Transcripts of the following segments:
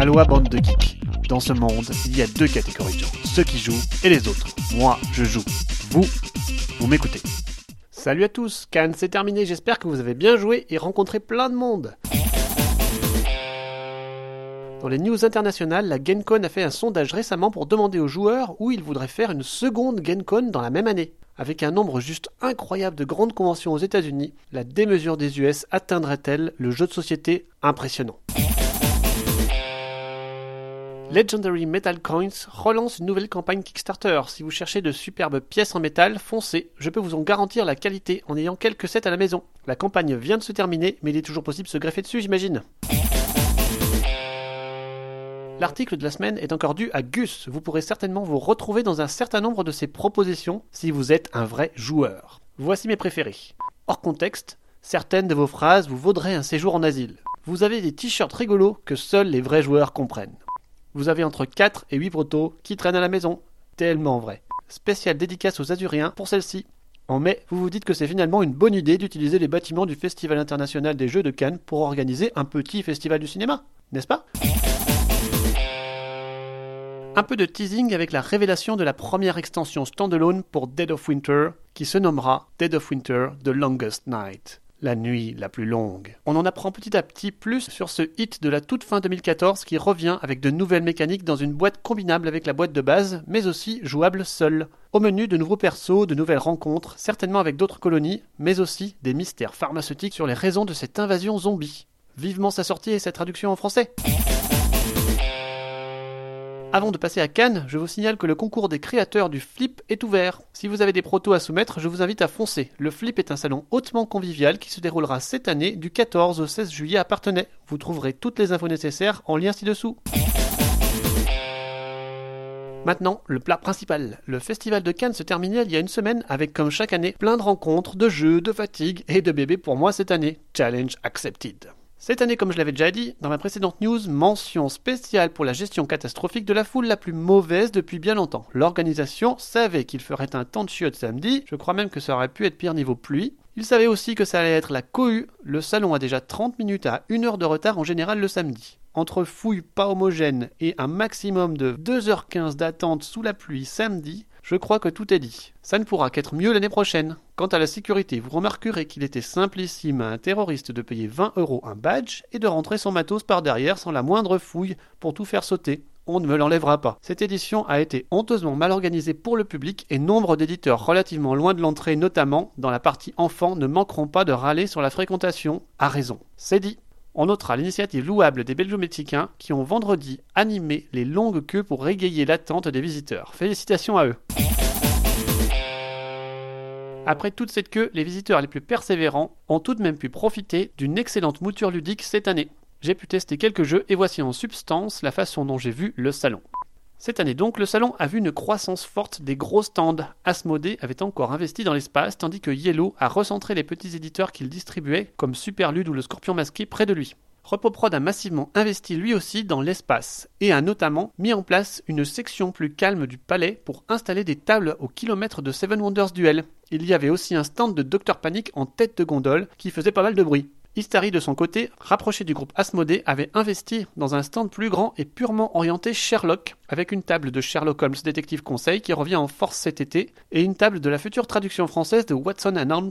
Aloha bande de geeks. Dans ce monde, il y a deux catégories de gens, ceux qui jouent et les autres. Moi, je joue. Vous, vous m'écoutez. Salut à tous, Cannes c'est terminé, j'espère que vous avez bien joué et rencontré plein de monde. Dans les news internationales, la GenCon a fait un sondage récemment pour demander aux joueurs où ils voudraient faire une seconde GenCon dans la même année. Avec un nombre juste incroyable de grandes conventions aux États-Unis, la démesure des US atteindrait-elle le jeu de société impressionnant? Legendary Metal Coins relance une nouvelle campagne Kickstarter. Si vous cherchez de superbes pièces en métal, foncez, je peux vous en garantir la qualité en ayant quelques sets à la maison. La campagne vient de se terminer, mais il est toujours possible de se greffer dessus, j'imagine. L'article de la semaine est encore dû à Gus. Vous pourrez certainement vous retrouver dans un certain nombre de ses propositions si vous êtes un vrai joueur. Voici mes préférés. Hors contexte, certaines de vos phrases vous vaudraient un séjour en asile. Vous avez des t-shirts rigolos que seuls les vrais joueurs comprennent. Vous avez entre 4 et 8 protos qui traînent à la maison. Tellement vrai. Spécial dédicace aux Azuriens pour celle-ci. En mai, vous vous dites que c'est finalement une bonne idée d'utiliser les bâtiments du Festival international des Jeux de Cannes pour organiser un petit festival du cinéma, n'est-ce pas? Un peu de teasing avec la révélation de la première extension standalone pour Dead of Winter, qui se nommera Dead of Winter The Longest Night la nuit la plus longue. On en apprend petit à petit plus sur ce hit de la toute fin 2014 qui revient avec de nouvelles mécaniques dans une boîte combinable avec la boîte de base, mais aussi jouable seule. Au menu, de nouveaux persos, de nouvelles rencontres, certainement avec d'autres colonies, mais aussi des mystères pharmaceutiques sur les raisons de cette invasion zombie. Vivement sa sortie et sa traduction en français. Avant de passer à Cannes, je vous signale que le concours des créateurs du Flip est ouvert. Si vous avez des protos à soumettre, je vous invite à foncer. Le Flip est un salon hautement convivial qui se déroulera cette année du 14 au 16 juillet à Partenay. Vous trouverez toutes les infos nécessaires en lien ci-dessous. Maintenant, le plat principal. Le festival de Cannes se terminait il y a une semaine avec, comme chaque année, plein de rencontres, de jeux, de fatigue et de bébés pour moi cette année. Challenge accepted. Cette année, comme je l'avais déjà dit, dans ma précédente news, mention spéciale pour la gestion catastrophique de la foule la plus mauvaise depuis bien longtemps. L'organisation savait qu'il ferait un temps de chiottes samedi, je crois même que ça aurait pu être pire niveau pluie. Il savait aussi que ça allait être la cohue, le salon a déjà 30 minutes à 1 heure de retard en général le samedi. Entre fouilles pas homogènes et un maximum de 2h15 d'attente sous la pluie samedi, je crois que tout est dit. Ça ne pourra qu'être mieux l'année prochaine. Quant à la sécurité, vous remarquerez qu'il était simplissime à un terroriste de payer 20 euros un badge et de rentrer son matos par derrière sans la moindre fouille pour tout faire sauter. On ne me l'enlèvera pas. Cette édition a été honteusement mal organisée pour le public et nombre d'éditeurs relativement loin de l'entrée, notamment dans la partie enfants, ne manqueront pas de râler sur la fréquentation. À raison. C'est dit. On notera l'initiative louable des Belgio-Mexicains qui ont vendredi animé les longues queues pour régayer l'attente des visiteurs. Félicitations à eux. Après toute cette queue, les visiteurs les plus persévérants ont tout de même pu profiter d'une excellente mouture ludique cette année. J'ai pu tester quelques jeux et voici en substance la façon dont j'ai vu le salon. Cette année donc, le salon a vu une croissance forte des gros stands. Asmodée avait encore investi dans l'espace, tandis que Yellow a recentré les petits éditeurs qu'il distribuait, comme Superlude ou le Scorpion Masqué, près de lui. Repoprod a massivement investi lui aussi dans l'espace et a notamment mis en place une section plus calme du palais pour installer des tables au kilomètre de Seven Wonders Duel. Il y avait aussi un stand de Dr Panic en tête de gondole qui faisait pas mal de bruit. Istari, de son côté, rapproché du groupe Asmodée, avait investi dans un stand plus grand et purement orienté Sherlock, avec une table de Sherlock Holmes Détective Conseil qui revient en force cet été, et une table de la future traduction française de Watson and Holmes,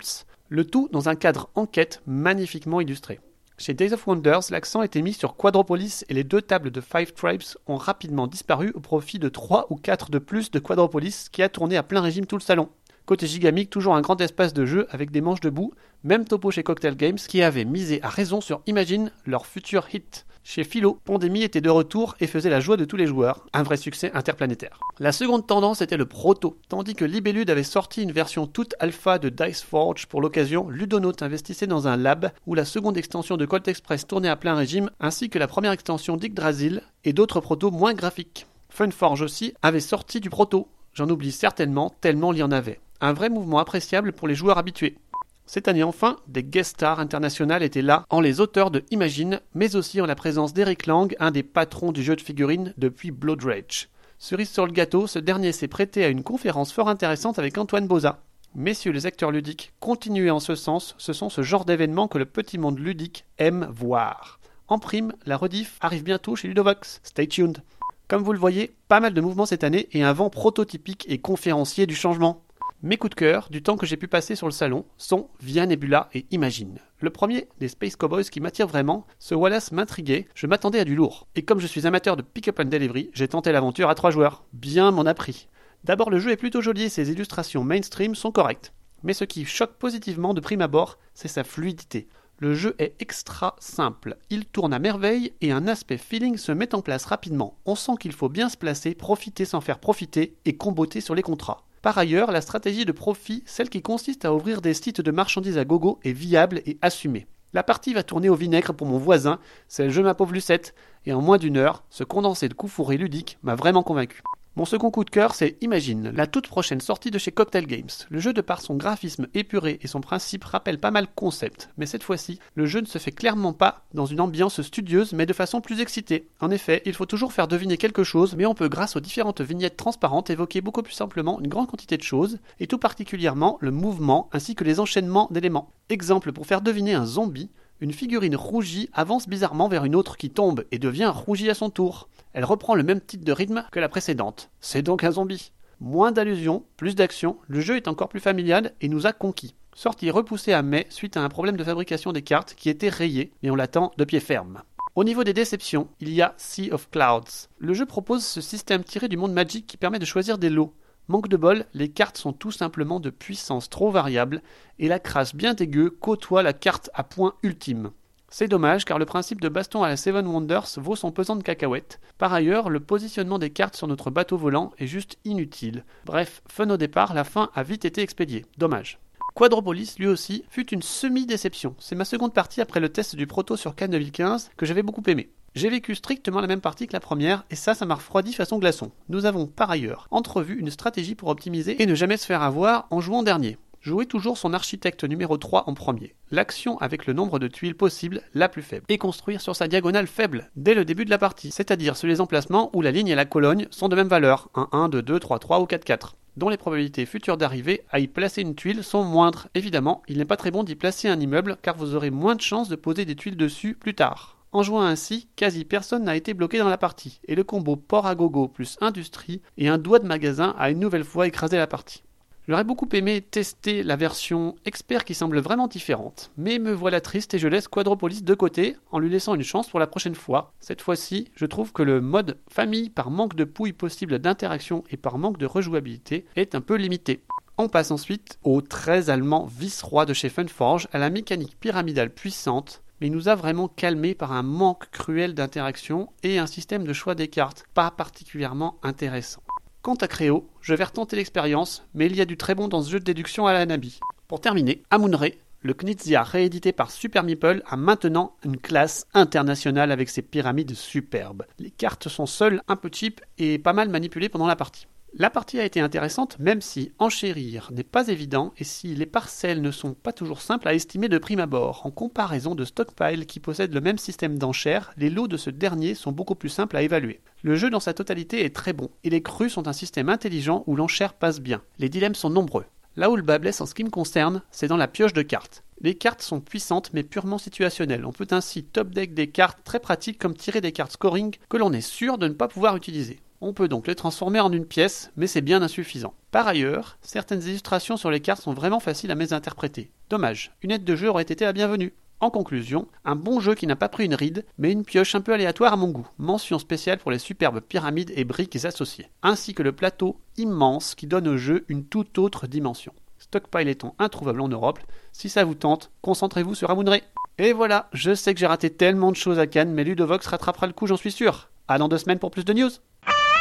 le tout dans un cadre enquête magnifiquement illustré. Chez Days of Wonders, l'accent était mis sur Quadropolis et les deux tables de Five Tribes ont rapidement disparu au profit de 3 ou 4 de plus de Quadropolis qui a tourné à plein régime tout le salon. Côté Gigamic, toujours un grand espace de jeu avec des manches debout, même topo chez Cocktail Games qui avait misé à raison sur Imagine, leur futur hit. Chez Philo, Pandémie était de retour et faisait la joie de tous les joueurs, un vrai succès interplanétaire. La seconde tendance était le proto, tandis que Libellude avait sorti une version toute alpha de Dice Forge pour l'occasion, Ludonote investissait dans un lab où la seconde extension de Colt Express tournait à plein régime, ainsi que la première extension d'Yggdrasil et d'autres protos moins graphiques. Funforge aussi avait sorti du proto, j'en oublie certainement tellement il y en avait. Un vrai mouvement appréciable pour les joueurs habitués. Cette année enfin, des guest stars internationales étaient là, en les auteurs de Imagine, mais aussi en la présence d'Eric Lang, un des patrons du jeu de figurines depuis Blood Rage. Cerise sur le gâteau, ce dernier s'est prêté à une conférence fort intéressante avec Antoine Boza. Messieurs les acteurs ludiques, continuez en ce sens, ce sont ce genre d'événements que le petit monde ludique aime voir. En prime, la rediff arrive bientôt chez Ludovox. Stay tuned. Comme vous le voyez, pas mal de mouvements cette année et un vent prototypique et conférencier du changement. Mes coups de cœur, du temps que j'ai pu passer sur le salon, sont Via Nebula et Imagine. Le premier, des Space Cowboys qui m'attire vraiment, ce Wallace m'intriguait, je m'attendais à du lourd. Et comme je suis amateur de pick-up and delivery, j'ai tenté l'aventure à trois joueurs. Bien m'en a pris. D'abord, le jeu est plutôt joli et ses illustrations mainstream sont correctes. Mais ce qui choque positivement de prime abord, c'est sa fluidité. Le jeu est extra simple, il tourne à merveille et un aspect feeling se met en place rapidement. On sent qu'il faut bien se placer, profiter sans faire profiter et comboter sur les contrats. Par ailleurs, la stratégie de profit, celle qui consiste à ouvrir des sites de marchandises à gogo, est viable et assumée. La partie va tourner au vinaigre pour mon voisin, c'est le jeu ma pauvre Lucette, et en moins d'une heure, ce condensé de coups fourrés ludiques m'a vraiment convaincu. Mon second coup de cœur, c'est Imagine, la toute prochaine sortie de chez Cocktail Games. Le jeu, de par son graphisme épuré et son principe, rappelle pas mal concept, mais cette fois-ci, le jeu ne se fait clairement pas dans une ambiance studieuse, mais de façon plus excitée. En effet, il faut toujours faire deviner quelque chose, mais on peut, grâce aux différentes vignettes transparentes, évoquer beaucoup plus simplement une grande quantité de choses, et tout particulièrement le mouvement ainsi que les enchaînements d'éléments. Exemple pour faire deviner un zombie, une figurine rougie avance bizarrement vers une autre qui tombe et devient rougie à son tour. Elle reprend le même type de rythme que la précédente. C'est donc un zombie. Moins d'allusions, plus d'action, le jeu est encore plus familial et nous a conquis. Sortie repoussée à mai suite à un problème de fabrication des cartes qui était rayé, mais on l'attend de pied ferme. Au niveau des déceptions, il y a Sea of Clouds. Le jeu propose ce système tiré du monde magique qui permet de choisir des lots. Manque de bol, les cartes sont tout simplement de puissance trop variable et la crasse bien dégueu côtoie la carte à point ultime. C'est dommage car le principe de baston à la Seven Wonders vaut son pesant de cacahuètes. Par ailleurs, le positionnement des cartes sur notre bateau volant est juste inutile. Bref, fun au départ, la fin a vite été expédiée. Dommage. Quadropolis, lui aussi, fut une semi-déception. C'est ma seconde partie après le test du proto sur Cannes 2015 que j'avais beaucoup aimé. J'ai vécu strictement la même partie que la première, et ça, ça m'a refroidi façon glaçon. Nous avons par ailleurs entrevu une stratégie pour optimiser et ne jamais se faire avoir en jouant dernier. Jouez toujours son architecte numéro 3 en premier, l'action avec le nombre de tuiles possible la plus faible, et construire sur sa diagonale faible dès le début de la partie, c'est-à-dire sur les emplacements où la ligne et la colonne sont de même valeur, 1, 1, 2, 2, 3, 3 ou 4, 4 dont les probabilités futures d'arriver à y placer une tuile sont moindres. Évidemment, il n'est pas très bon d'y placer un immeuble car vous aurez moins de chances de poser des tuiles dessus plus tard. En jouant ainsi, quasi personne n'a été bloqué dans la partie, et le combo port à gogo plus industrie et un doigt de magasin a une nouvelle fois écrasé la partie. J'aurais beaucoup aimé tester la version expert qui semble vraiment différente, mais me voilà triste et je laisse Quadropolis de côté en lui laissant une chance pour la prochaine fois. Cette fois-ci, je trouve que le mode famille par manque de pouilles possibles d'interaction et par manque de rejouabilité est un peu limité. On passe ensuite au très allemand vice-roi de chez Funforge à la mécanique pyramidale puissante mais il nous a vraiment calmé par un manque cruel d'interaction et un système de choix des cartes pas particulièrement intéressant. Quant à Créo, je vais retenter l'expérience, mais il y a du très bon dans ce jeu de déduction à la Nabi. Pour terminer, Amunre, le Knizia réédité par Super Meeple a maintenant une classe internationale avec ses pyramides superbes. Les cartes sont seules, un peu cheap et pas mal manipulées pendant la partie. La partie a été intéressante même si enchérir n'est pas évident et si les parcelles ne sont pas toujours simples à estimer de prime abord. En comparaison de Stockpile qui possède le même système d'enchères, les lots de ce dernier sont beaucoup plus simples à évaluer. Le jeu dans sa totalité est très bon et les crues sont un système intelligent où l'enchère passe bien. Les dilemmes sont nombreux. Là où le bas blesse en ce qui me concerne, c'est dans la pioche de cartes. Les cartes sont puissantes mais purement situationnelles. On peut ainsi top deck des cartes très pratiques comme tirer des cartes scoring que l'on est sûr de ne pas pouvoir utiliser. On peut donc les transformer en une pièce, mais c'est bien insuffisant. Par ailleurs, certaines illustrations sur les cartes sont vraiment faciles à mésinterpréter. Dommage, une aide de jeu aurait été la bienvenue. En conclusion, un bon jeu qui n'a pas pris une ride, mais une pioche un peu aléatoire à mon goût. Mention spéciale pour les superbes pyramides et briques associées, ainsi que le plateau immense qui donne au jeu une toute autre dimension. Stockpile étant introuvable en Europe, si ça vous tente, concentrez-vous sur Amunre. Et voilà, je sais que j'ai raté tellement de choses à Cannes, mais Ludovox rattrapera le coup, j'en suis sûr. À dans deux semaines pour plus de news.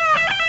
Ha ha ha!